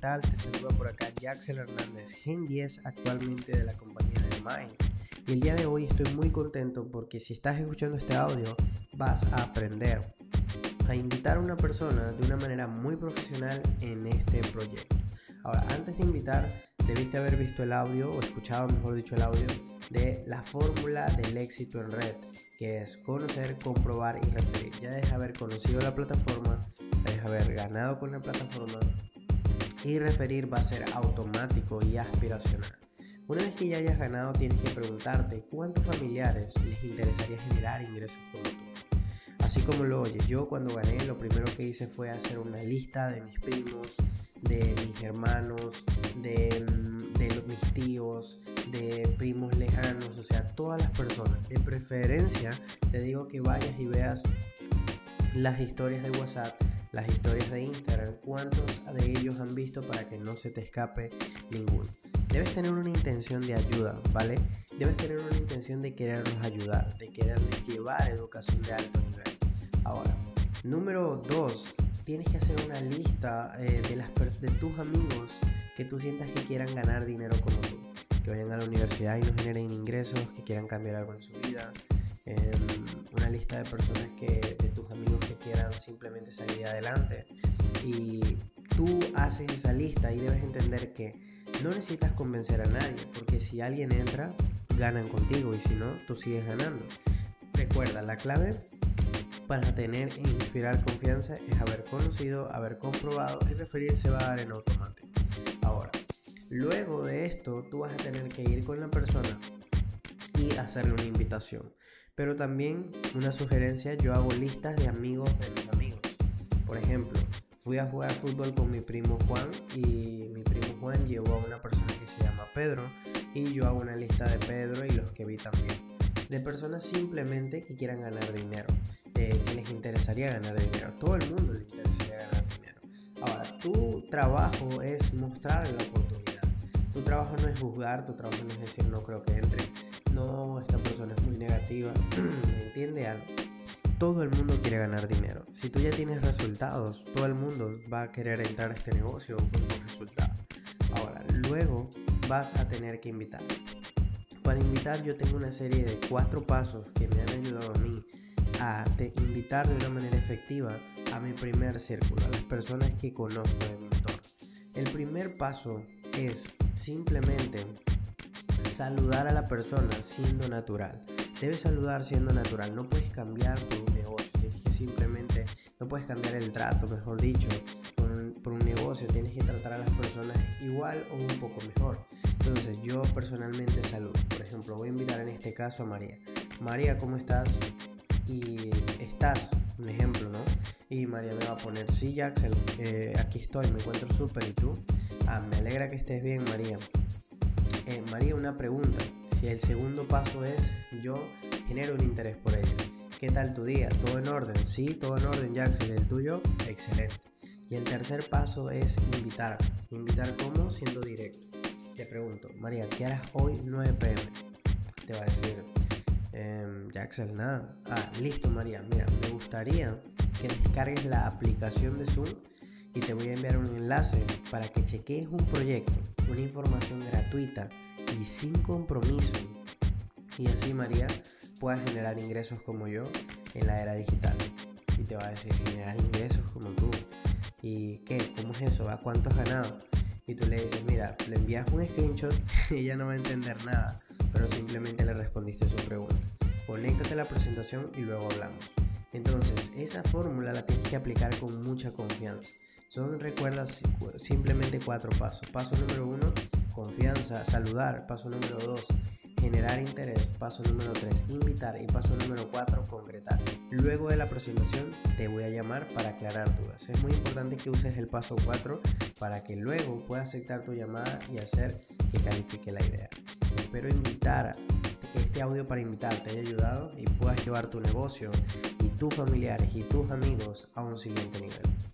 tal? Te saluda por acá Jaxel Hernández, Gen 10 actualmente de la compañía de Mind. Y el día de hoy estoy muy contento porque si estás escuchando este audio vas a aprender a invitar a una persona de una manera muy profesional en este proyecto. Ahora, antes de invitar, debiste haber visto el audio o escuchado, mejor dicho, el audio de la fórmula del éxito en red, que es conocer, comprobar y referir. Ya debes haber conocido la plataforma, debes haber ganado con la plataforma y referir va a ser automático y aspiracional. Una vez que ya hayas ganado, tienes que preguntarte cuántos familiares les interesaría generar ingresos como tú. Así como lo oyes, yo cuando gané lo primero que hice fue hacer una lista de mis primos, de mis hermanos, de, de mis tíos, de primos lejanos, o sea, todas las personas. De preferencia, te digo que vayas y veas las historias de WhatsApp, las historias de Instagram, cuántos de ellos han visto para que no se te escape ninguno. Debes tener una intención de ayuda, ¿vale? Debes tener una intención de quererlos ayudar, de quererles llevar educación de alto nivel. Ahora, número dos, tienes que hacer una lista eh, de, las de tus amigos que tú sientas que quieran ganar dinero como tú, que vayan a la universidad y no generen ingresos, que quieran cambiar algo en su vida. Em, una lista de personas que, de tus amigos adelante. Y tú haces esa lista y debes entender que no necesitas convencer a nadie, porque si alguien entra, ganan contigo y si no, tú sigues ganando. Recuerda, la clave para tener e inspirar confianza es haber conocido, haber comprobado y referirse va a dar en automático. Ahora, luego de esto, tú vas a tener que ir con la persona y hacerle una invitación. Pero también una sugerencia, yo hago listas de amigos de mis. Por ejemplo, fui a jugar fútbol con mi primo Juan y mi primo Juan llevó a una persona que se llama Pedro y yo hago una lista de Pedro y los que vi también. De personas simplemente que quieran ganar dinero que les interesaría ganar dinero. Todo el mundo le interesaría ganar dinero. Ahora, tu trabajo es mostrar la oportunidad. Tu trabajo no es juzgar, tu trabajo no es decir no creo que entre. No, esta persona es muy negativa. ¿Me entiende algo? Todo el mundo quiere ganar dinero. Si tú ya tienes resultados, todo el mundo va a querer entrar a este negocio con tus resultados. Ahora, luego vas a tener que invitar. Para invitar yo tengo una serie de cuatro pasos que me han ayudado a mí a invitar de una manera efectiva a mi primer círculo, a las personas que conozco de mi. El primer paso es simplemente saludar a la persona siendo natural. Debes saludar siendo natural, no puedes cambiar un negocio, tienes que simplemente, no puedes cambiar el trato, mejor dicho, por un, por un negocio, tienes que tratar a las personas igual o un poco mejor. Entonces yo personalmente saludo, por ejemplo, voy a invitar en este caso a María. María, ¿cómo estás? y estás, un ejemplo, ¿no? Y María me va a poner, sí, Jackson, eh, aquí estoy, me encuentro súper, ¿y tú? Ah, me alegra que estés bien, María. Eh, María, una pregunta. Si el segundo paso es, yo genero un interés por ella. ¿Qué tal tu día? ¿Todo en orden? Sí, todo en orden, Jackson. ¿El tuyo? Excelente. Y el tercer paso es invitar. ¿Invitar cómo? Siendo directo. Te pregunto, María, ¿qué harás hoy 9 pm? Te va a decir, eh, Jackson, nada. Ah, listo, María. Mira, me gustaría que descargues la aplicación de Zoom y te voy a enviar un enlace para que cheques un proyecto, una información gratuita y sin compromiso. Y así, María, puedas generar ingresos como yo en la era digital. Y te va a decir generar ingresos como tú. ¿Y qué? ¿Cómo es eso? ¿A cuánto has ganado? Y tú le dices, mira, le envías un screenshot y ella no va a entender nada pero simplemente le respondiste su pregunta. Conéctate a la presentación y luego hablamos. Entonces, esa fórmula la tienes que aplicar con mucha confianza. Son, recuerda, simplemente cuatro pasos. Paso número uno, confianza, saludar. Paso número dos, generar interés. Paso número tres, invitar. Y paso número cuatro, concretar. Luego de la presentación te voy a llamar para aclarar dudas. Es muy importante que uses el paso 4 para que luego pueda aceptar tu llamada y hacer que califique la idea. Espero invitar este audio para invitar te haya ayudado y puedas llevar tu negocio y tus familiares y tus amigos a un siguiente nivel.